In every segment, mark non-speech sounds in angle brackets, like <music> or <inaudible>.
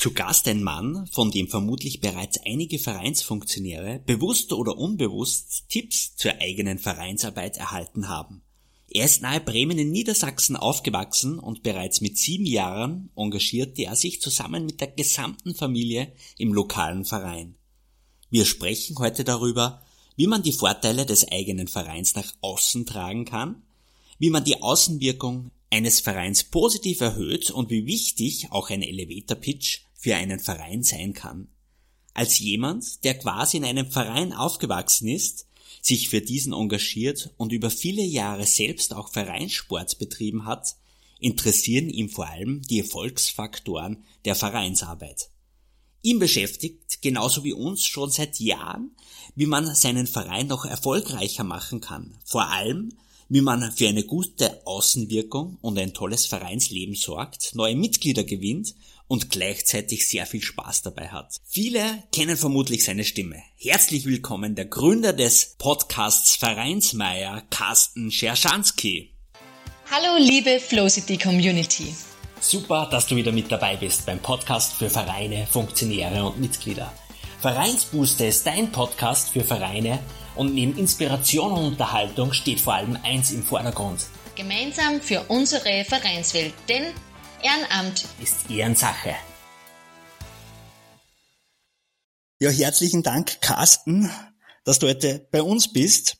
Zu Gast ein Mann, von dem vermutlich bereits einige Vereinsfunktionäre bewusst oder unbewusst Tipps zur eigenen Vereinsarbeit erhalten haben. Er ist nahe Bremen in Niedersachsen aufgewachsen und bereits mit sieben Jahren engagierte er sich zusammen mit der gesamten Familie im lokalen Verein. Wir sprechen heute darüber, wie man die Vorteile des eigenen Vereins nach außen tragen kann, wie man die Außenwirkung eines Vereins positiv erhöht und wie wichtig auch ein Elevator Pitch für einen Verein sein kann. Als jemand, der quasi in einem Verein aufgewachsen ist, sich für diesen engagiert und über viele Jahre selbst auch Vereinssport betrieben hat, interessieren ihm vor allem die Erfolgsfaktoren der Vereinsarbeit. Ihm beschäftigt, genauso wie uns schon seit Jahren, wie man seinen Verein noch erfolgreicher machen kann. Vor allem, wie man für eine gute Außenwirkung und ein tolles Vereinsleben sorgt, neue Mitglieder gewinnt und gleichzeitig sehr viel Spaß dabei hat. Viele kennen vermutlich seine Stimme. Herzlich willkommen der Gründer des Podcasts Vereinsmeier, Carsten Scherschanski. Hallo liebe Flowcity Community. Super, dass du wieder mit dabei bist beim Podcast für Vereine, Funktionäre und Mitglieder. Vereinsbooster ist dein Podcast für Vereine und neben Inspiration und Unterhaltung steht vor allem eins im Vordergrund. Gemeinsam für unsere Vereinswelt, denn Ehrenamt ist Ehrensache. Ja, herzlichen Dank, Carsten, dass du heute bei uns bist.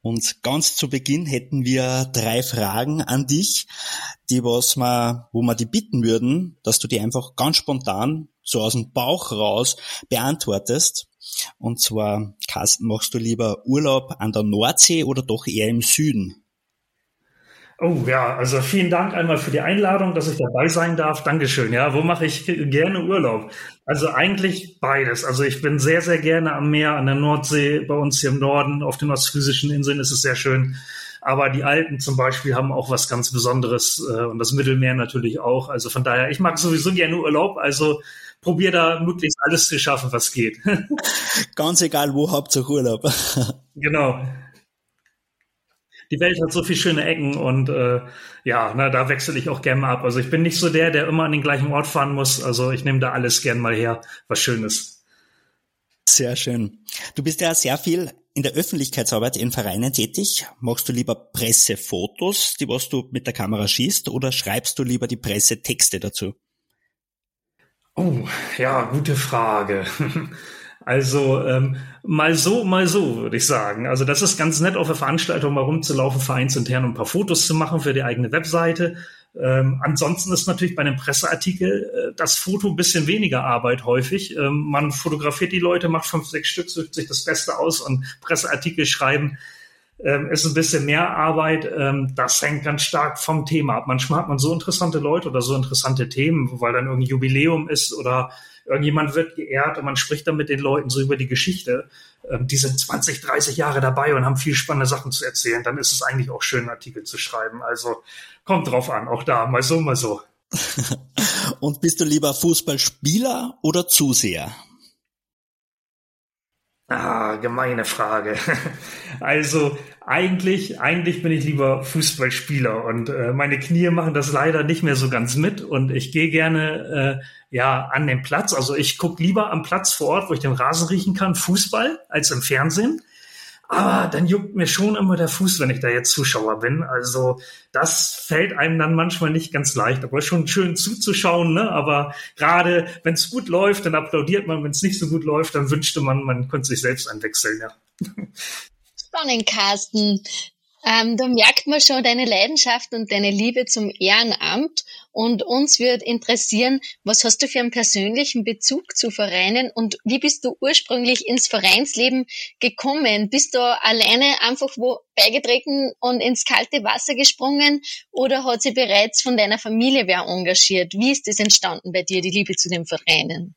Und ganz zu Beginn hätten wir drei Fragen an dich, die was wir, wo wir die bitten würden, dass du die einfach ganz spontan, so aus dem Bauch raus, beantwortest. Und zwar, Carsten, machst du lieber Urlaub an der Nordsee oder doch eher im Süden? Oh ja, also vielen Dank einmal für die Einladung, dass ich dabei sein darf. Dankeschön. Ja, wo mache ich gerne Urlaub? Also eigentlich beides. Also ich bin sehr, sehr gerne am Meer, an der Nordsee, bei uns hier im Norden, auf den ostfriesischen Inseln ist es sehr schön. Aber die Alpen zum Beispiel haben auch was ganz Besonderes äh, und das Mittelmeer natürlich auch. Also von daher, ich mag sowieso gerne Urlaub. Also probier da möglichst alles zu schaffen, was geht. <laughs> Ganz egal wo, Hauptsache Urlaub. <laughs> genau die Welt hat so viele schöne Ecken und äh, ja, na, da wechsle ich auch gerne mal ab. Also ich bin nicht so der, der immer an den gleichen Ort fahren muss. Also ich nehme da alles gern mal her, was Schönes. Sehr schön. Du bist ja sehr viel in der Öffentlichkeitsarbeit in Vereinen tätig. Machst du lieber Pressefotos, die was du mit der Kamera schießt, oder schreibst du lieber die Pressetexte dazu? Oh, ja, gute Frage. <laughs> Also ähm, mal so, mal so, würde ich sagen. Also das ist ganz nett, auf der Veranstaltung mal rumzulaufen, vereinsintern ein paar Fotos zu machen für die eigene Webseite. Ähm, ansonsten ist natürlich bei einem Presseartikel äh, das Foto ein bisschen weniger Arbeit häufig. Ähm, man fotografiert die Leute, macht fünf, sechs Stück, sucht sich das Beste aus und Presseartikel schreiben ähm, ist ein bisschen mehr Arbeit. Ähm, das hängt ganz stark vom Thema ab. Manchmal hat man so interessante Leute oder so interessante Themen, weil dann irgendein Jubiläum ist oder irgendjemand wird geehrt und man spricht dann mit den Leuten so über die Geschichte. Ähm, die sind 20, 30 Jahre dabei und haben viel spannende Sachen zu erzählen. Dann ist es eigentlich auch schön, einen Artikel zu schreiben. Also kommt drauf an, auch da, mal so, mal so. <laughs> und bist du lieber Fußballspieler oder Zuseher? Ah, gemeine Frage. <laughs> Also eigentlich, eigentlich bin ich lieber Fußballspieler und äh, meine Knie machen das leider nicht mehr so ganz mit und ich gehe gerne äh, ja an den Platz. Also ich gucke lieber am Platz vor Ort, wo ich den Rasen riechen kann, Fußball als im Fernsehen. Aber dann juckt mir schon immer der Fuß, wenn ich da jetzt Zuschauer bin. Also das fällt einem dann manchmal nicht ganz leicht. Aber schon schön zuzuschauen. Ne? Aber gerade wenn es gut läuft, dann applaudiert man. Wenn es nicht so gut läuft, dann wünschte man, man könnte sich selbst einwechseln. Ja. Spannend, Carsten. Ähm, da merkt man schon deine Leidenschaft und deine Liebe zum Ehrenamt. Und uns wird interessieren, was hast du für einen persönlichen Bezug zu Vereinen und wie bist du ursprünglich ins Vereinsleben gekommen? Bist du alleine einfach wo beigetreten und ins kalte Wasser gesprungen oder hat sie bereits von deiner Familie wer engagiert? Wie ist es entstanden bei dir, die Liebe zu den Vereinen?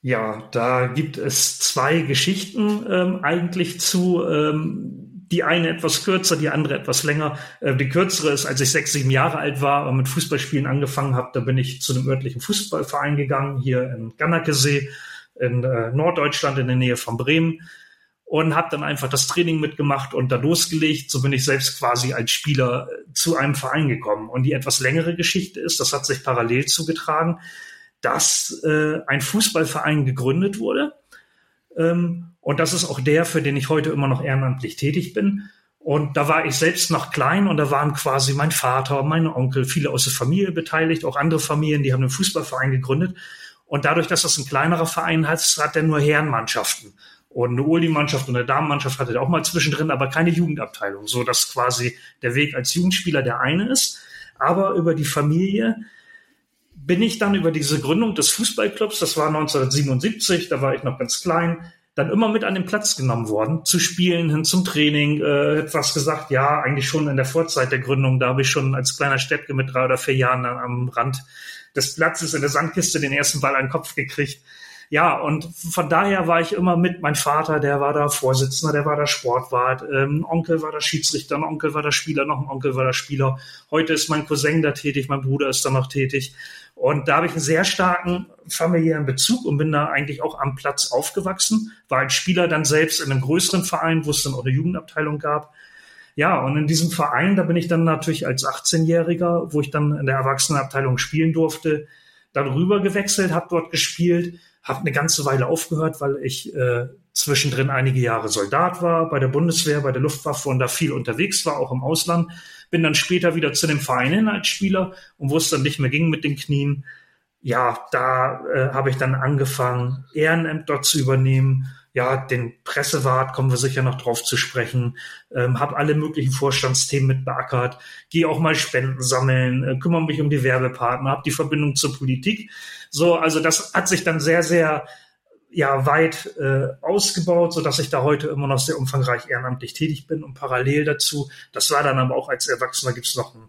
Ja, da gibt es zwei Geschichten ähm, eigentlich zu. Ähm, die eine etwas kürzer, die andere etwas länger. Äh, die kürzere ist, als ich sechs, sieben Jahre alt war und mit Fußballspielen angefangen habe, da bin ich zu einem örtlichen Fußballverein gegangen, hier in Gannakesee in äh, Norddeutschland in der Nähe von Bremen und habe dann einfach das Training mitgemacht und da losgelegt. So bin ich selbst quasi als Spieler äh, zu einem Verein gekommen. Und die etwas längere Geschichte ist, das hat sich parallel zugetragen dass äh, ein Fußballverein gegründet wurde. Ähm, und das ist auch der, für den ich heute immer noch ehrenamtlich tätig bin. Und da war ich selbst noch klein und da waren quasi mein Vater, mein Onkel, viele aus der Familie beteiligt, auch andere Familien, die haben einen Fußballverein gegründet. Und dadurch, dass das ein kleinerer Verein ist, hat er nur Herrenmannschaften. Und eine Uli-Mannschaft und eine Damenmannschaft hatte er auch mal zwischendrin, aber keine Jugendabteilung, so dass quasi der Weg als Jugendspieler der eine ist. Aber über die Familie bin ich dann über diese Gründung des Fußballclubs, das war 1977, da war ich noch ganz klein, dann immer mit an den Platz genommen worden, zu spielen, hin zum Training, äh, etwas gesagt, ja, eigentlich schon in der Vorzeit der Gründung, da habe ich schon als kleiner Steppke mit drei oder vier Jahren dann am Rand des Platzes in der Sandkiste den ersten Ball an den Kopf gekriegt. Ja, und von daher war ich immer mit. Mein Vater, der war da Vorsitzender, der war da Sportwart, ähm, Onkel war da Schiedsrichter, ein Onkel war da Spieler, noch ein Onkel war da Spieler. Heute ist mein Cousin da tätig, mein Bruder ist da noch tätig. Und da habe ich einen sehr starken familiären Bezug und bin da eigentlich auch am Platz aufgewachsen. War als Spieler dann selbst in einem größeren Verein, wo es dann auch eine Jugendabteilung gab. Ja, und in diesem Verein, da bin ich dann natürlich als 18-Jähriger, wo ich dann in der Erwachsenenabteilung spielen durfte, dann rüber gewechselt, habe dort gespielt habe eine ganze Weile aufgehört, weil ich äh, zwischendrin einige Jahre Soldat war bei der Bundeswehr, bei der Luftwaffe und da viel unterwegs war, auch im Ausland. Bin dann später wieder zu dem Verein hin als Spieler und wo es dann nicht mehr ging mit den Knien. Ja, da äh, habe ich dann angefangen, Ehrenamt zu übernehmen, ja, den Pressewart kommen wir sicher noch drauf zu sprechen, ähm, habe alle möglichen Vorstandsthemen mit beackert, gehe auch mal Spenden sammeln, äh, kümmere mich um die Werbepartner, habe die Verbindung zur Politik. So, also das hat sich dann sehr, sehr ja weit äh, ausgebaut, so dass ich da heute immer noch sehr umfangreich ehrenamtlich tätig bin und parallel dazu, das war dann aber auch als Erwachsener gibt es noch ein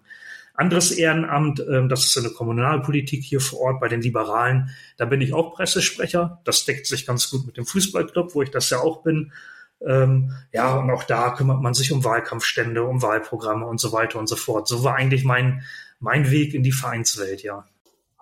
anderes Ehrenamt, ähm, das ist in der Kommunalpolitik hier vor Ort bei den Liberalen. Da bin ich auch Pressesprecher. Das deckt sich ganz gut mit dem Fußballclub, wo ich das ja auch bin. Ähm, ja, und auch da kümmert man sich um Wahlkampfstände, um Wahlprogramme und so weiter und so fort. So war eigentlich mein, mein Weg in die Vereinswelt, ja.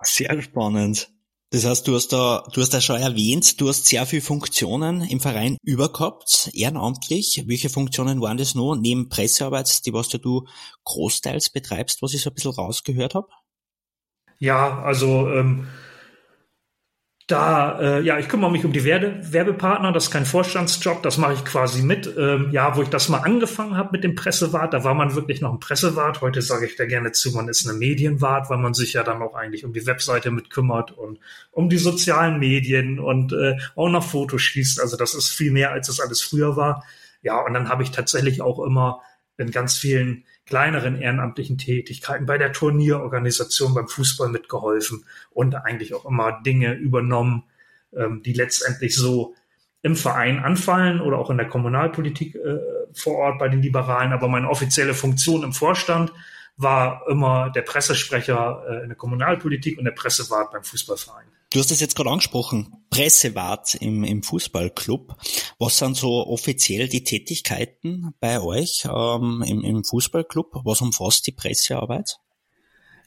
Sehr spannend. Das heißt, du hast da, du hast da schon erwähnt, du hast sehr viele Funktionen im Verein übergehabt, ehrenamtlich. Welche Funktionen waren das noch neben Pressearbeit, die was du großteils betreibst, was ich so ein bisschen rausgehört habe? Ja, also ähm, da, äh, ja, ich kümmere mich um die Werbe Werbepartner, das ist kein Vorstandsjob, das mache ich quasi mit. Ähm, ja, wo ich das mal angefangen habe mit dem Pressewart, da war man wirklich noch ein Pressewart. Heute sage ich da gerne zu, man ist eine Medienwart, weil man sich ja dann auch eigentlich um die Webseite mit kümmert und um die sozialen Medien und äh, auch noch Fotos schießt. Also das ist viel mehr, als es alles früher war. Ja, und dann habe ich tatsächlich auch immer in ganz vielen kleineren ehrenamtlichen Tätigkeiten, bei der Turnierorganisation beim Fußball mitgeholfen und eigentlich auch immer Dinge übernommen, ähm, die letztendlich so im Verein anfallen oder auch in der Kommunalpolitik äh, vor Ort bei den Liberalen. Aber meine offizielle Funktion im Vorstand war immer der Pressesprecher äh, in der Kommunalpolitik und der Pressewart beim Fußballverein. Du hast es jetzt gerade angesprochen, Pressewart im, im Fußballclub. Was sind so offiziell die Tätigkeiten bei euch ähm, im, im Fußballclub? Was umfasst die Pressearbeit?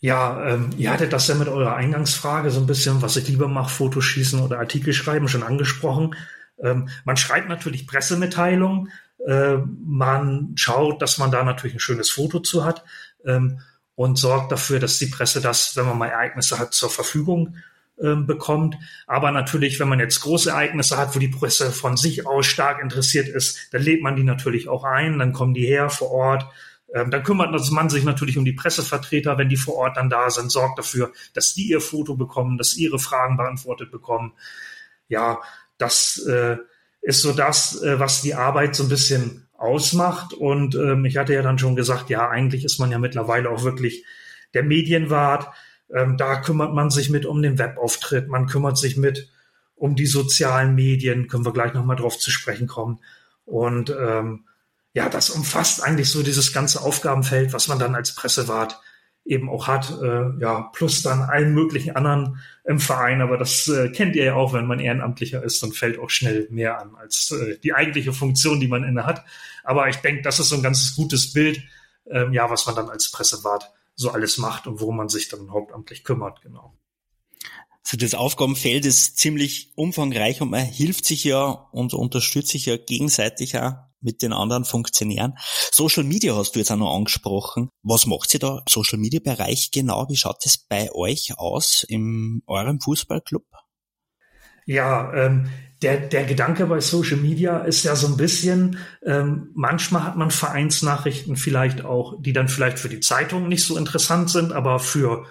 Ja, ähm, ihr hattet das ja mit eurer Eingangsfrage so ein bisschen, was ich lieber mache, Fotos schießen oder Artikel schreiben, schon angesprochen. Ähm, man schreibt natürlich Pressemitteilungen, äh, man schaut, dass man da natürlich ein schönes Foto zu hat ähm, und sorgt dafür, dass die Presse das, wenn man mal Ereignisse hat, zur Verfügung ähm, bekommt. Aber natürlich, wenn man jetzt große Ereignisse hat, wo die Presse von sich aus stark interessiert ist, dann lädt man die natürlich auch ein, dann kommen die her vor Ort. Ähm, dann kümmert man sich natürlich um die Pressevertreter, wenn die vor Ort dann da sind, sorgt dafür, dass die ihr Foto bekommen, dass ihre Fragen beantwortet bekommen. Ja, das äh, ist so das, äh, was die Arbeit so ein bisschen ausmacht. Und ähm, ich hatte ja dann schon gesagt, ja, eigentlich ist man ja mittlerweile auch wirklich der Medienwart. Ähm, da kümmert man sich mit um den Webauftritt, man kümmert sich mit um die sozialen Medien, können wir gleich nochmal drauf zu sprechen kommen. Und ähm, ja, das umfasst eigentlich so dieses ganze Aufgabenfeld, was man dann als Pressewart eben auch hat, äh, ja, plus dann allen möglichen anderen im Verein. Aber das äh, kennt ihr ja auch, wenn man Ehrenamtlicher ist, dann fällt auch schnell mehr an als äh, die eigentliche Funktion, die man inne hat. Aber ich denke, das ist so ein ganz gutes Bild, ähm, ja, was man dann als Pressewart so alles macht und worum man sich dann hauptamtlich kümmert, genau. So das Aufgabenfeld ist ziemlich umfangreich und man hilft sich ja und unterstützt sich ja gegenseitig auch mit den anderen Funktionären. Social Media hast du jetzt auch noch angesprochen. Was macht ihr da im Social Media Bereich genau? Wie schaut es bei euch aus in eurem Fußballclub? Ja, ähm, der, der Gedanke bei Social Media ist ja so ein bisschen, ähm, manchmal hat man Vereinsnachrichten vielleicht auch, die dann vielleicht für die Zeitung nicht so interessant sind, aber für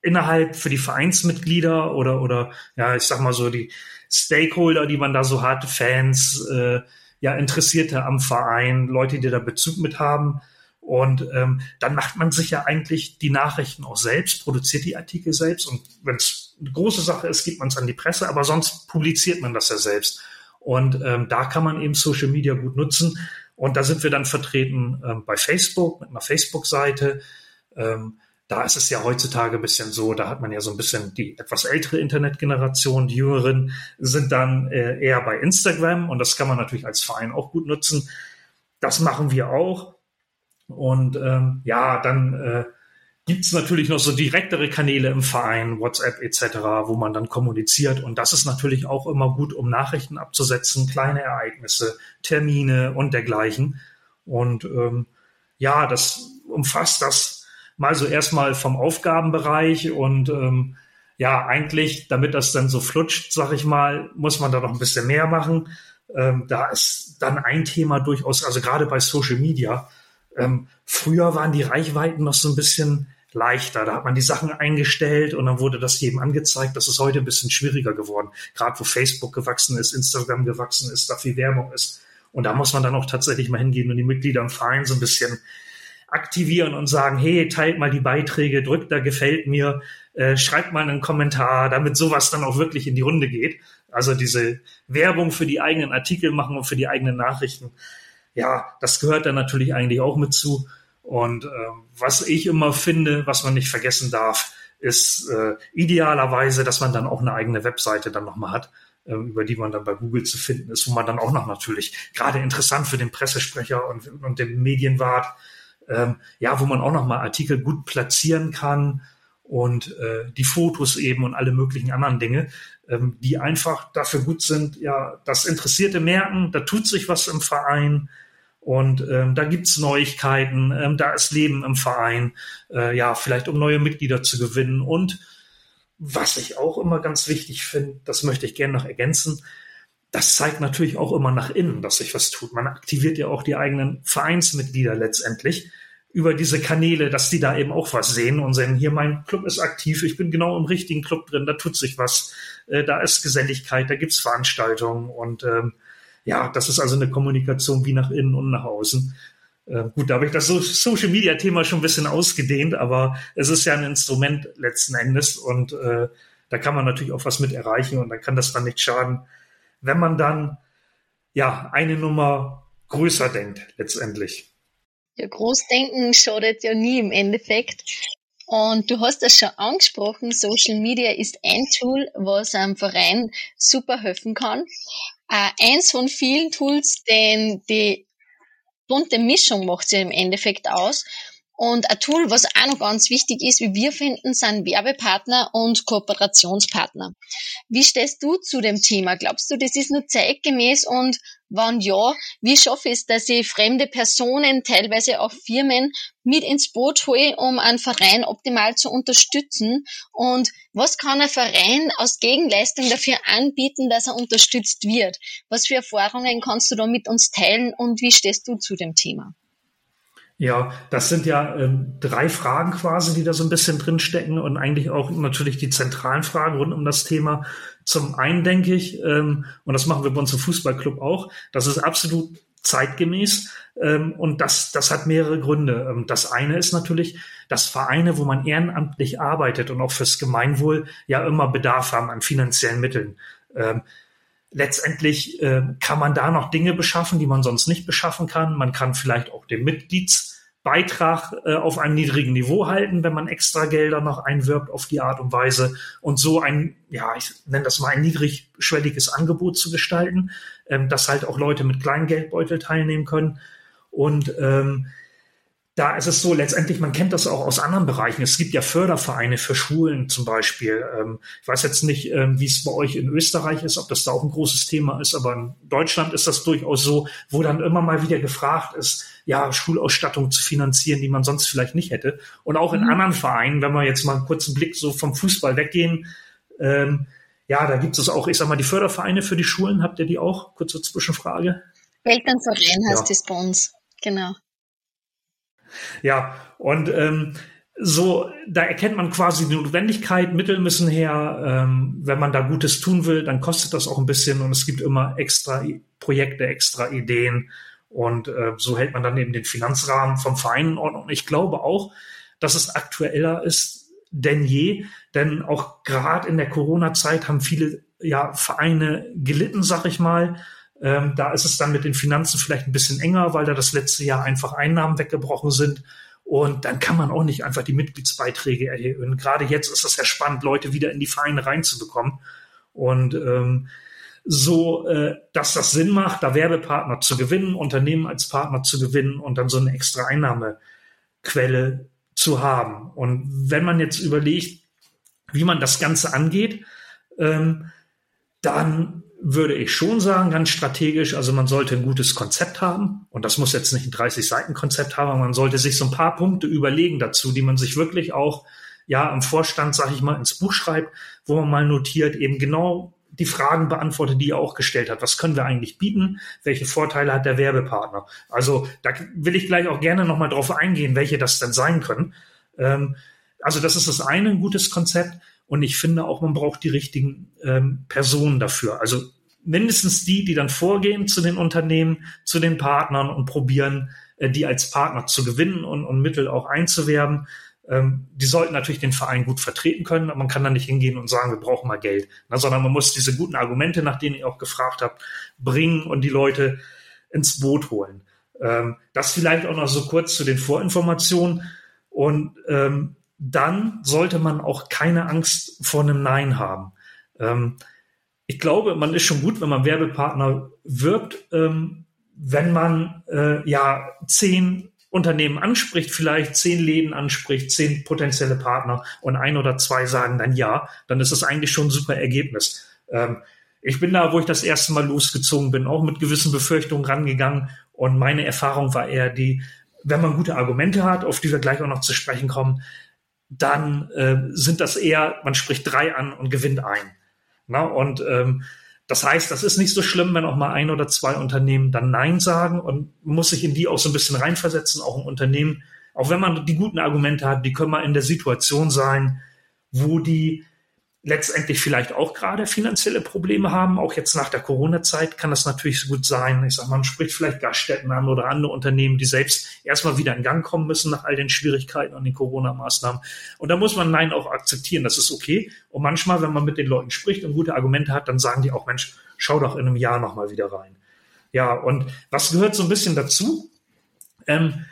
innerhalb für die Vereinsmitglieder oder oder ja, ich sag mal so die Stakeholder, die man da so hat, Fans, äh, ja Interessierte am Verein, Leute, die da Bezug mit haben. Und ähm, dann macht man sich ja eigentlich die Nachrichten auch selbst, produziert die Artikel selbst. Und wenn es große Sache ist, gibt man es an die Presse, aber sonst publiziert man das ja selbst. Und ähm, da kann man eben Social Media gut nutzen. Und da sind wir dann vertreten ähm, bei Facebook mit einer Facebook-Seite. Ähm, da ist es ja heutzutage ein bisschen so, da hat man ja so ein bisschen die etwas ältere Internetgeneration, die Jüngeren sind dann äh, eher bei Instagram und das kann man natürlich als Verein auch gut nutzen. Das machen wir auch. Und ähm, ja, dann äh, gibt es natürlich noch so direktere Kanäle im Verein, WhatsApp etc., wo man dann kommuniziert. Und das ist natürlich auch immer gut, um Nachrichten abzusetzen, kleine Ereignisse, Termine und dergleichen. Und ähm, ja, das umfasst das mal so erstmal vom Aufgabenbereich und ähm, ja, eigentlich, damit das dann so flutscht, sag ich mal, muss man da noch ein bisschen mehr machen. Ähm, da ist dann ein Thema durchaus, also gerade bei Social Media, ähm, früher waren die Reichweiten noch so ein bisschen leichter. Da hat man die Sachen eingestellt und dann wurde das jedem angezeigt. Das ist heute ein bisschen schwieriger geworden. Gerade wo Facebook gewachsen ist, Instagram gewachsen ist, da viel Werbung ist. Und da muss man dann auch tatsächlich mal hingehen und die Mitglieder im Verein so ein bisschen aktivieren und sagen, hey, teilt mal die Beiträge, drückt da gefällt mir, äh, schreibt mal einen Kommentar, damit sowas dann auch wirklich in die Runde geht. Also diese Werbung für die eigenen Artikel machen und für die eigenen Nachrichten. Ja, das gehört dann natürlich eigentlich auch mit zu. Und äh, was ich immer finde, was man nicht vergessen darf, ist äh, idealerweise, dass man dann auch eine eigene Webseite dann nochmal hat, äh, über die man dann bei Google zu finden ist, wo man dann auch noch natürlich gerade interessant für den Pressesprecher und, und den Medienwart ähm, ja, wo man auch nochmal Artikel gut platzieren kann und äh, die Fotos eben und alle möglichen anderen Dinge, ähm, die einfach dafür gut sind, ja, das Interessierte merken, da tut sich was im Verein und ähm, da gibt's Neuigkeiten, ähm, da ist Leben im Verein, äh, ja, vielleicht um neue Mitglieder zu gewinnen und was ich auch immer ganz wichtig finde, das möchte ich gerne noch ergänzen, das zeigt natürlich auch immer nach innen, dass sich was tut. Man aktiviert ja auch die eigenen Vereinsmitglieder letztendlich über diese Kanäle, dass die da eben auch was sehen und sehen, hier mein Club ist aktiv, ich bin genau im richtigen Club drin, da tut sich was, äh, da ist Geselligkeit, da gibt's Veranstaltungen und ähm, ja, das ist also eine Kommunikation wie nach innen und nach außen. Äh, gut, da habe ich das Social Media Thema schon ein bisschen ausgedehnt, aber es ist ja ein Instrument letzten Endes und äh, da kann man natürlich auch was mit erreichen und da kann das dann nicht schaden, wenn man dann ja eine Nummer größer denkt letztendlich. Ja, Großdenken schadet ja nie im Endeffekt. Und du hast das schon angesprochen, Social Media ist ein Tool, was einem Verein super helfen kann. Äh, eins von vielen Tools, denn die bunte Mischung macht sie im Endeffekt aus. Und ein Tool, was auch noch ganz wichtig ist, wie wir finden, sind Werbepartner und Kooperationspartner. Wie stehst du zu dem Thema? Glaubst du, das ist nur zeitgemäß und wann ja, wie schaffe ich es, dass ich fremde Personen, teilweise auch Firmen mit ins Boot hole, um einen Verein optimal zu unterstützen? Und was kann ein Verein aus Gegenleistung dafür anbieten, dass er unterstützt wird? Was für Erfahrungen kannst du da mit uns teilen und wie stehst du zu dem Thema? Ja, das sind ja ähm, drei Fragen quasi, die da so ein bisschen drinstecken und eigentlich auch natürlich die zentralen Fragen rund um das Thema. Zum einen denke ich, ähm, und das machen wir bei uns im Fußballclub auch, das ist absolut zeitgemäß ähm, und das, das hat mehrere Gründe. Ähm, das eine ist natürlich, dass Vereine, wo man ehrenamtlich arbeitet und auch fürs Gemeinwohl ja immer Bedarf haben an finanziellen Mitteln. Letztendlich äh, kann man da noch Dinge beschaffen, die man sonst nicht beschaffen kann. Man kann vielleicht auch den Mitgliedsbeitrag äh, auf einem niedrigen Niveau halten, wenn man extra Gelder noch einwirbt auf die Art und Weise und so ein, ja, ich nenne das mal ein niedrigschwelliges Angebot zu gestalten, ähm, dass halt auch Leute mit kleinen Geldbeutel teilnehmen können. Und ähm, da ist es so, letztendlich, man kennt das auch aus anderen Bereichen. Es gibt ja Fördervereine für Schulen zum Beispiel. Ähm, ich weiß jetzt nicht, ähm, wie es bei euch in Österreich ist, ob das da auch ein großes Thema ist, aber in Deutschland ist das durchaus so, wo dann immer mal wieder gefragt ist, ja, Schulausstattung zu finanzieren, die man sonst vielleicht nicht hätte. Und auch in mhm. anderen Vereinen, wenn wir jetzt mal einen kurzen Blick so vom Fußball weggehen, ähm, ja, da gibt es auch, ich sag mal, die Fördervereine für die Schulen. Habt ihr die auch? Kurze Zwischenfrage. Elternverein heißt ja. das bei uns. Genau. Ja, und ähm, so, da erkennt man quasi die Notwendigkeit, Mittel müssen her. Ähm, wenn man da Gutes tun will, dann kostet das auch ein bisschen und es gibt immer extra Projekte, extra Ideen. Und äh, so hält man dann eben den Finanzrahmen vom Verein in Ordnung. Ich glaube auch, dass es aktueller ist denn je, denn auch gerade in der Corona-Zeit haben viele ja, Vereine gelitten, sag ich mal. Ähm, da ist es dann mit den Finanzen vielleicht ein bisschen enger, weil da das letzte Jahr einfach Einnahmen weggebrochen sind. Und dann kann man auch nicht einfach die Mitgliedsbeiträge erhöhen. Gerade jetzt ist es ja spannend, Leute wieder in die Vereine reinzubekommen. Und ähm, so, äh, dass das Sinn macht, da Werbepartner zu gewinnen, Unternehmen als Partner zu gewinnen und dann so eine extra Einnahmequelle zu haben. Und wenn man jetzt überlegt, wie man das Ganze angeht, ähm, dann würde ich schon sagen, ganz strategisch, also man sollte ein gutes Konzept haben und das muss jetzt nicht ein 30-Seiten-Konzept haben, aber man sollte sich so ein paar Punkte überlegen dazu, die man sich wirklich auch ja im Vorstand, sag ich mal, ins Buch schreibt, wo man mal notiert, eben genau die Fragen beantwortet, die er auch gestellt hat. Was können wir eigentlich bieten? Welche Vorteile hat der Werbepartner? Also da will ich gleich auch gerne nochmal drauf eingehen, welche das denn sein können. Ähm, also das ist das eine, ein gutes Konzept. Und ich finde auch, man braucht die richtigen ähm, Personen dafür. Also mindestens die, die dann vorgehen zu den Unternehmen, zu den Partnern und probieren, äh, die als Partner zu gewinnen und, und Mittel auch einzuwerben. Ähm, die sollten natürlich den Verein gut vertreten können, aber man kann da nicht hingehen und sagen, wir brauchen mal Geld, Na, sondern man muss diese guten Argumente, nach denen ihr auch gefragt habt, bringen und die Leute ins Boot holen. Ähm, das vielleicht auch noch so kurz zu den Vorinformationen. Und ähm, dann sollte man auch keine Angst vor einem Nein haben. Ähm, ich glaube, man ist schon gut, wenn man Werbepartner wirbt, ähm, wenn man äh, ja zehn Unternehmen anspricht, vielleicht zehn Läden anspricht, zehn potenzielle Partner und ein oder zwei sagen dann ja, dann ist das eigentlich schon ein super Ergebnis. Ähm, ich bin da, wo ich das erste Mal losgezogen bin, auch mit gewissen Befürchtungen rangegangen und meine Erfahrung war eher die, wenn man gute Argumente hat, auf die wir gleich auch noch zu sprechen kommen, dann äh, sind das eher, man spricht drei an und gewinnt ein. Na, und ähm, das heißt, das ist nicht so schlimm, wenn auch mal ein oder zwei Unternehmen dann Nein sagen und muss sich in die auch so ein bisschen reinversetzen, auch ein Unternehmen, auch wenn man die guten Argumente hat, die können mal in der Situation sein, wo die letztendlich vielleicht auch gerade finanzielle Probleme haben. Auch jetzt nach der Corona-Zeit kann das natürlich so gut sein. Ich sag mal, man spricht vielleicht Gaststätten an oder andere Unternehmen, die selbst erstmal wieder in Gang kommen müssen nach all den Schwierigkeiten und den Corona-Maßnahmen. Und da muss man Nein auch akzeptieren. Das ist okay. Und manchmal, wenn man mit den Leuten spricht und gute Argumente hat, dann sagen die auch, Mensch, schau doch in einem Jahr nochmal wieder rein. Ja, und was gehört so ein bisschen dazu? Ähm,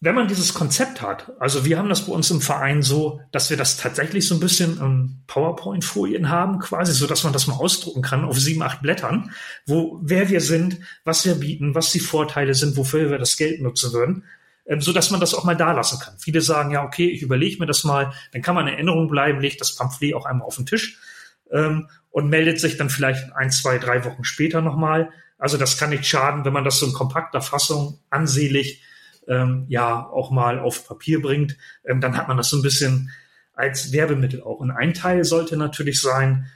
wenn man dieses Konzept hat, also wir haben das bei uns im Verein so, dass wir das tatsächlich so ein bisschen in PowerPoint-Folien haben, quasi, so dass man das mal ausdrucken kann auf sieben, acht Blättern, wo wer wir sind, was wir bieten, was die Vorteile sind, wofür wir das Geld nutzen würden, ähm, so dass man das auch mal da lassen kann. Viele sagen ja, okay, ich überlege mir das mal, dann kann man in Erinnerung bleiben, legt das Pamphlet auch einmal auf den Tisch ähm, und meldet sich dann vielleicht ein, zwei, drei Wochen später nochmal. Also das kann nicht schaden, wenn man das so in kompakter Fassung ansehlich ähm, ja auch mal auf Papier bringt, ähm, dann hat man das so ein bisschen als Werbemittel auch. Und ein Teil sollte natürlich sein,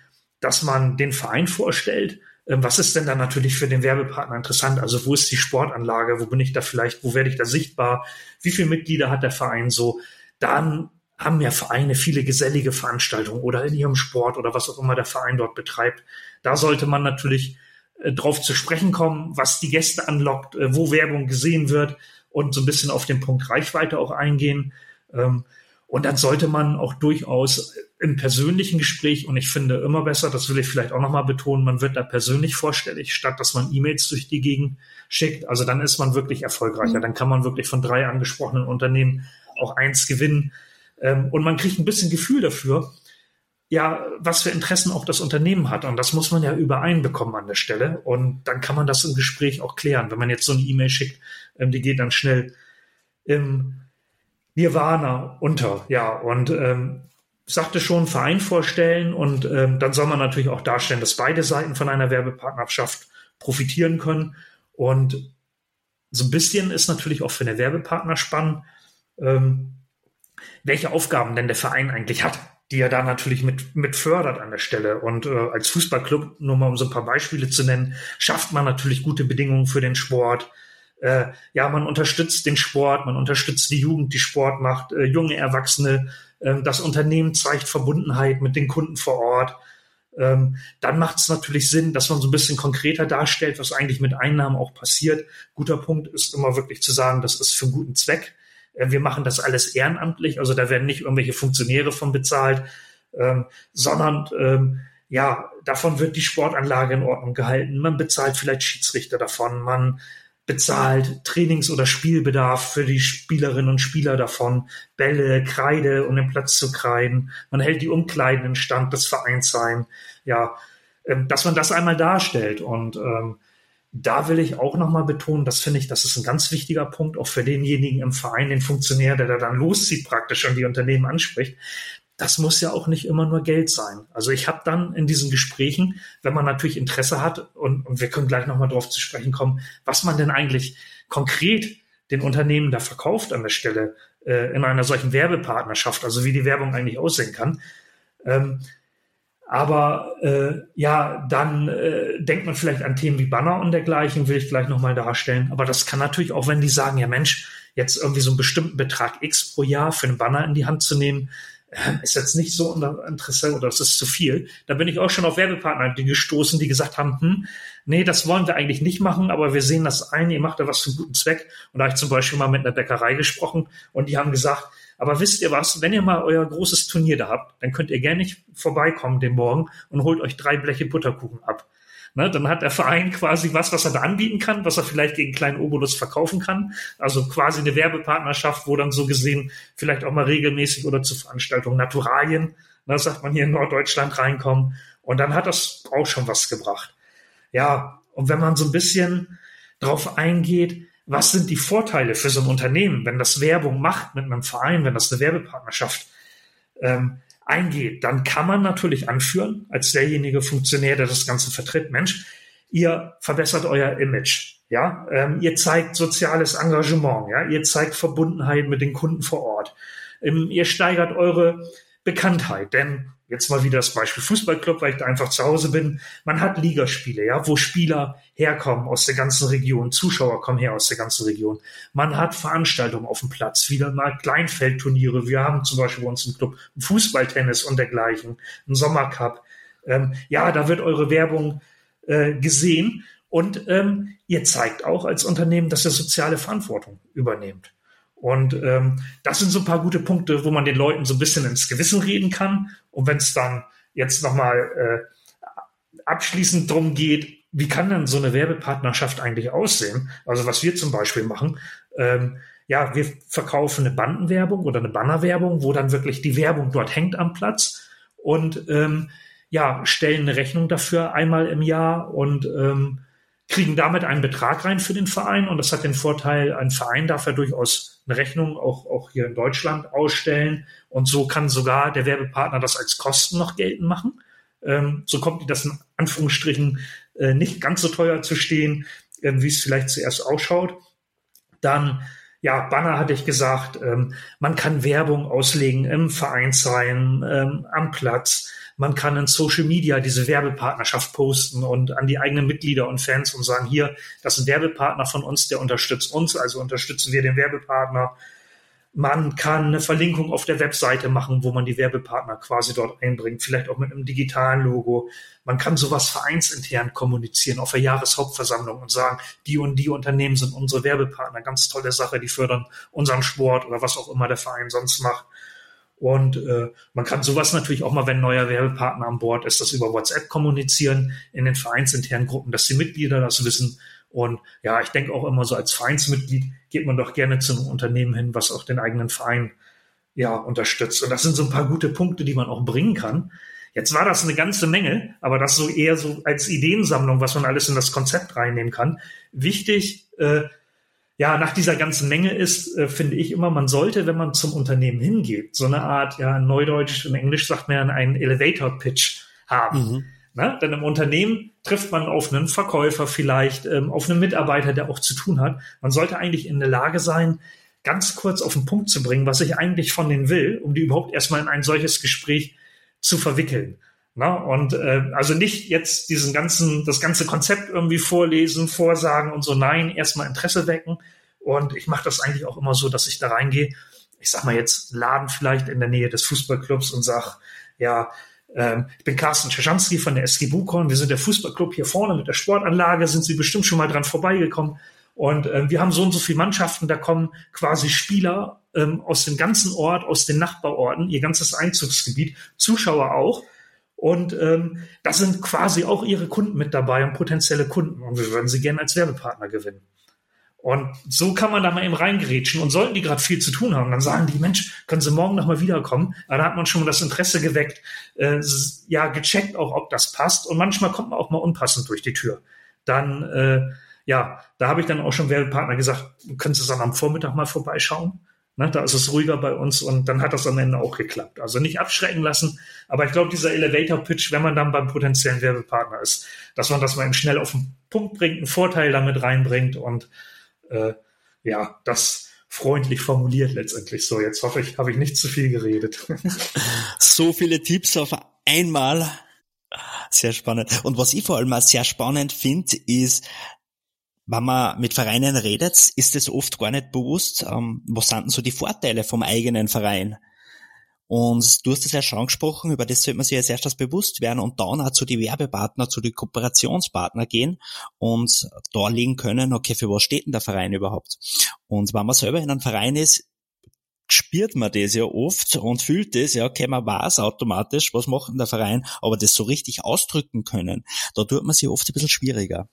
dass man den Verein vorstellt. Ähm, was ist denn dann natürlich für den Werbepartner interessant? Also wo ist die Sportanlage? Wo bin ich da vielleicht? Wo werde ich da sichtbar? Wie viele Mitglieder hat der Verein so? Dann haben ja Vereine viele gesellige Veranstaltungen oder in ihrem Sport oder was auch immer der Verein dort betreibt. Da sollte man natürlich äh, drauf zu sprechen kommen, was die Gäste anlockt, äh, wo Werbung gesehen wird und so ein bisschen auf den Punkt Reichweite auch eingehen. Ähm, und dann sollte man auch durchaus im persönlichen Gespräch, und ich finde immer besser, das will ich vielleicht auch nochmal betonen, man wird da persönlich vorstellig, statt dass man E-Mails durch die Gegend schickt. Also dann ist man wirklich erfolgreicher. Mhm. Dann kann man wirklich von drei angesprochenen Unternehmen auch eins gewinnen. Ähm, und man kriegt ein bisschen Gefühl dafür, ja, was für Interessen auch das Unternehmen hat. Und das muss man ja übereinbekommen an der Stelle. Und dann kann man das im Gespräch auch klären. Wenn man jetzt so eine E-Mail schickt, ähm, die geht dann schnell im Nirvana unter. Ja, und ähm, sagte schon, Verein vorstellen und ähm, dann soll man natürlich auch darstellen, dass beide Seiten von einer Werbepartnerschaft profitieren können. Und so ein bisschen ist natürlich auch für eine Werbepartner spannend, ähm, welche Aufgaben denn der Verein eigentlich hat, die er da natürlich mit, mit fördert an der Stelle. Und äh, als Fußballclub, nur mal um so ein paar Beispiele zu nennen, schafft man natürlich gute Bedingungen für den Sport. Äh, ja, man unterstützt den Sport, man unterstützt die Jugend, die Sport macht, äh, junge Erwachsene. Äh, das Unternehmen zeigt Verbundenheit mit den Kunden vor Ort. Ähm, dann macht es natürlich Sinn, dass man so ein bisschen konkreter darstellt, was eigentlich mit Einnahmen auch passiert. Guter Punkt ist immer wirklich zu sagen, das ist für einen guten Zweck. Äh, wir machen das alles ehrenamtlich, also da werden nicht irgendwelche Funktionäre von bezahlt, ähm, sondern ähm, ja, davon wird die Sportanlage in Ordnung gehalten. Man bezahlt vielleicht Schiedsrichter davon, man bezahlt Trainings- oder Spielbedarf für die Spielerinnen und Spieler davon, Bälle, Kreide, um den Platz zu kreiden. Man hält die Umkleiden in Stand des Vereinsheim. Ja, ähm, dass man das einmal darstellt und ähm, da will ich auch nochmal betonen, das finde ich, das ist ein ganz wichtiger Punkt, auch für denjenigen im Verein, den Funktionär, der da dann loszieht praktisch und die Unternehmen anspricht. Das muss ja auch nicht immer nur Geld sein. Also ich habe dann in diesen Gesprächen, wenn man natürlich Interesse hat, und, und wir können gleich nochmal drauf zu sprechen kommen, was man denn eigentlich konkret den Unternehmen da verkauft an der Stelle äh, in einer solchen Werbepartnerschaft, also wie die Werbung eigentlich aussehen kann. Ähm, aber äh, ja, dann äh, denkt man vielleicht an Themen wie Banner und dergleichen, will ich gleich nochmal darstellen. Aber das kann natürlich auch, wenn die sagen, ja Mensch, jetzt irgendwie so einen bestimmten Betrag X pro Jahr für einen Banner in die Hand zu nehmen, äh, ist jetzt nicht so interessant oder das ist zu viel. Da bin ich auch schon auf Werbepartner gestoßen, die gesagt haben, hm, nee, das wollen wir eigentlich nicht machen, aber wir sehen das ein, ihr macht da was einen guten Zweck. Und da habe ich zum Beispiel mal mit einer Bäckerei gesprochen und die haben gesagt, aber wisst ihr was, wenn ihr mal euer großes Turnier da habt, dann könnt ihr gerne nicht vorbeikommen den Morgen und holt euch drei Bleche Butterkuchen ab. Ne, dann hat der Verein quasi was, was er da anbieten kann, was er vielleicht gegen kleinen Obolus verkaufen kann. Also quasi eine Werbepartnerschaft, wo dann so gesehen vielleicht auch mal regelmäßig oder zu Veranstaltungen Naturalien, ne, sagt man hier in Norddeutschland reinkommen. Und dann hat das auch schon was gebracht. Ja, und wenn man so ein bisschen drauf eingeht, was sind die Vorteile für so ein Unternehmen, wenn das Werbung macht mit einem Verein, wenn das eine Werbepartnerschaft ähm, eingeht, dann kann man natürlich anführen, als derjenige Funktionär, der das Ganze vertritt, Mensch, ihr verbessert euer Image, ja, ähm, ihr zeigt soziales Engagement, ja, ihr zeigt Verbundenheit mit den Kunden vor Ort, ähm, ihr steigert eure Bekanntheit, denn Jetzt mal wieder das Beispiel Fußballclub, weil ich da einfach zu Hause bin. Man hat Ligaspiele, ja, wo Spieler herkommen aus der ganzen Region, Zuschauer kommen her aus der ganzen Region. Man hat Veranstaltungen auf dem Platz, wieder mal Kleinfeldturniere. Wir haben zum Beispiel bei uns im Club Fußballtennis und dergleichen, einen Sommercup. Ähm, ja, da wird eure Werbung äh, gesehen und ähm, ihr zeigt auch als Unternehmen, dass ihr soziale Verantwortung übernehmt. Und ähm, das sind so ein paar gute Punkte, wo man den Leuten so ein bisschen ins Gewissen reden kann. Und wenn es dann jetzt nochmal äh, abschließend drum geht, wie kann dann so eine Werbepartnerschaft eigentlich aussehen? Also was wir zum Beispiel machen, ähm, ja, wir verkaufen eine Bandenwerbung oder eine Bannerwerbung, wo dann wirklich die Werbung dort hängt am Platz und ähm, ja, stellen eine Rechnung dafür einmal im Jahr und ähm, kriegen damit einen Betrag rein für den Verein und das hat den Vorteil, ein Verein darf ja durchaus eine Rechnung auch, auch hier in Deutschland ausstellen und so kann sogar der Werbepartner das als Kosten noch geltend machen. Ähm, so kommt das in Anführungsstrichen äh, nicht ganz so teuer zu stehen, äh, wie es vielleicht zuerst ausschaut. Dann ja, Banner hatte ich gesagt, ähm, man kann Werbung auslegen im Vereinsheim, ähm, am Platz. Man kann in Social Media diese Werbepartnerschaft posten und an die eigenen Mitglieder und Fans und sagen, hier, das ist ein Werbepartner von uns, der unterstützt uns, also unterstützen wir den Werbepartner. Man kann eine Verlinkung auf der Webseite machen, wo man die Werbepartner quasi dort einbringt, vielleicht auch mit einem digitalen Logo. Man kann sowas vereinsintern kommunizieren auf der Jahreshauptversammlung und sagen, die und die Unternehmen sind unsere Werbepartner, ganz tolle Sache, die fördern unseren Sport oder was auch immer der Verein sonst macht. Und äh, man kann sowas natürlich auch mal, wenn ein neuer Werbepartner an Bord ist, das über WhatsApp kommunizieren in den vereinsinternen Gruppen, dass die Mitglieder das wissen. Und ja, ich denke auch immer so als Vereinsmitglied geht man doch gerne zu einem Unternehmen hin, was auch den eigenen Verein ja unterstützt. Und das sind so ein paar gute Punkte, die man auch bringen kann. Jetzt war das eine ganze Menge, aber das so eher so als Ideensammlung, was man alles in das Konzept reinnehmen kann. Wichtig, äh, ja, nach dieser ganzen Menge ist, äh, finde ich immer, man sollte, wenn man zum Unternehmen hingeht, so eine Art, ja, in Neudeutsch und Englisch sagt man einen Elevator Pitch haben. Mhm. Na, denn im Unternehmen trifft man auf einen Verkäufer vielleicht, ähm, auf einen Mitarbeiter, der auch zu tun hat. Man sollte eigentlich in der Lage sein, ganz kurz auf den Punkt zu bringen, was ich eigentlich von denen will, um die überhaupt erstmal in ein solches Gespräch zu verwickeln. Na, und äh, also nicht jetzt diesen ganzen, das ganze Konzept irgendwie vorlesen, vorsagen und so, nein, erstmal Interesse wecken. Und ich mache das eigentlich auch immer so, dass ich da reingehe, ich sag mal jetzt Laden vielleicht in der Nähe des Fußballclubs und sag, ja, ich bin Carsten Czeschanski von der SG Bukon, wir sind der Fußballclub hier vorne mit der Sportanlage, sind Sie bestimmt schon mal dran vorbeigekommen. Und ähm, wir haben so und so viele Mannschaften, da kommen quasi Spieler ähm, aus dem ganzen Ort, aus den Nachbarorten, ihr ganzes Einzugsgebiet, Zuschauer auch. Und ähm, das sind quasi auch ihre Kunden mit dabei und potenzielle Kunden. Und wir würden sie gerne als Werbepartner gewinnen. Und so kann man da mal eben reingerätschen. Und sollten die gerade viel zu tun haben, dann sagen die, Mensch, können Sie morgen noch mal wiederkommen? Aber da hat man schon mal das Interesse geweckt, äh, ja, gecheckt auch, ob das passt. Und manchmal kommt man auch mal unpassend durch die Tür. Dann, äh, ja, da habe ich dann auch schon Werbepartner gesagt, können Sie dann am Vormittag mal vorbeischauen? Ne, da ist es ruhiger bei uns und dann hat das am Ende auch geklappt. Also nicht abschrecken lassen, aber ich glaube, dieser Elevator-Pitch, wenn man dann beim potenziellen Werbepartner ist, dass man das mal schnell auf den Punkt bringt, einen Vorteil damit reinbringt und äh, ja, das freundlich formuliert letztendlich so. Jetzt hoffe ich, habe ich nicht zu viel geredet. <laughs> so viele Tipps auf einmal. Sehr spannend. Und was ich vor allem auch sehr spannend finde, ist, wenn man mit Vereinen redet, ist es oft gar nicht bewusst, ähm, was sind denn so die Vorteile vom eigenen Verein? Und du hast es ja schon angesprochen, über das sollte man sich als erstes bewusst werden und dann auch zu die Werbepartner, zu die Kooperationspartner gehen und da legen können, okay, für was steht denn der Verein überhaupt? Und wenn man selber in einem Verein ist, spürt man das ja oft und fühlt das, ja, okay, man weiß automatisch, was macht denn der Verein, aber das so richtig ausdrücken können, da tut man sich oft ein bisschen schwieriger.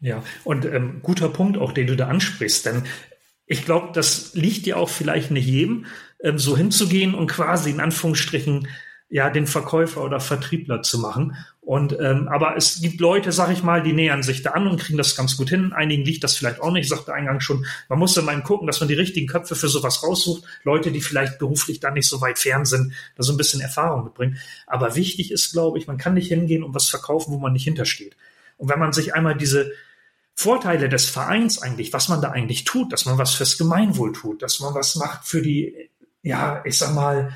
Ja, und ähm, guter Punkt auch, den du da ansprichst, denn ich glaube, das liegt ja auch vielleicht nicht jedem, ähm, so hinzugehen und quasi in Anführungsstrichen ja den Verkäufer oder Vertriebler zu machen. Und ähm, aber es gibt Leute, sag ich mal, die nähern sich da an und kriegen das ganz gut hin. Einigen liegt das vielleicht auch nicht, ich sagte eingangs schon. Man muss dann mal gucken, dass man die richtigen Köpfe für sowas raussucht. Leute, die vielleicht beruflich da nicht so weit fern sind, da so ein bisschen Erfahrung mitbringen. Aber wichtig ist, glaube ich, man kann nicht hingehen und was verkaufen, wo man nicht hintersteht. Und wenn man sich einmal diese Vorteile des Vereins eigentlich, was man da eigentlich tut, dass man was fürs Gemeinwohl tut, dass man was macht für die, ja, ich sag mal,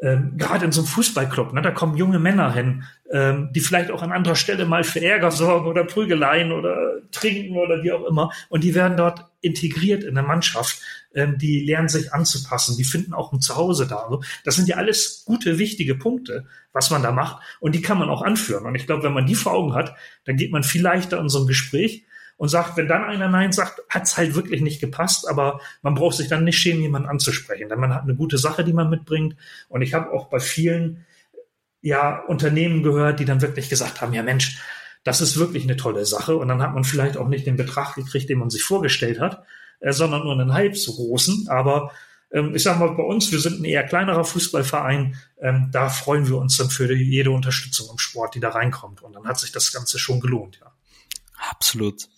ähm, gerade in so einem Fußballclub, ne, da kommen junge Männer hin, ähm, die vielleicht auch an anderer Stelle mal für Ärger sorgen oder Prügeleien oder trinken oder wie auch immer. Und die werden dort integriert in der Mannschaft. Ähm, die lernen sich anzupassen, die finden auch ein Zuhause da. Also das sind ja alles gute, wichtige Punkte, was man da macht. Und die kann man auch anführen. Und ich glaube, wenn man die vor Augen hat, dann geht man viel leichter in so ein Gespräch und sagt, wenn dann einer Nein sagt, hat's halt wirklich nicht gepasst, aber man braucht sich dann nicht schämen, jemanden anzusprechen, denn man hat eine gute Sache, die man mitbringt. Und ich habe auch bei vielen ja Unternehmen gehört, die dann wirklich gesagt haben, ja Mensch, das ist wirklich eine tolle Sache. Und dann hat man vielleicht auch nicht den Betrag gekriegt, den man sich vorgestellt hat, äh, sondern nur einen halb so großen. Aber ähm, ich sage mal, bei uns, wir sind ein eher kleinerer Fußballverein, ähm, da freuen wir uns dann für die, jede Unterstützung im Sport, die da reinkommt. Und dann hat sich das Ganze schon gelohnt, ja. Absolut.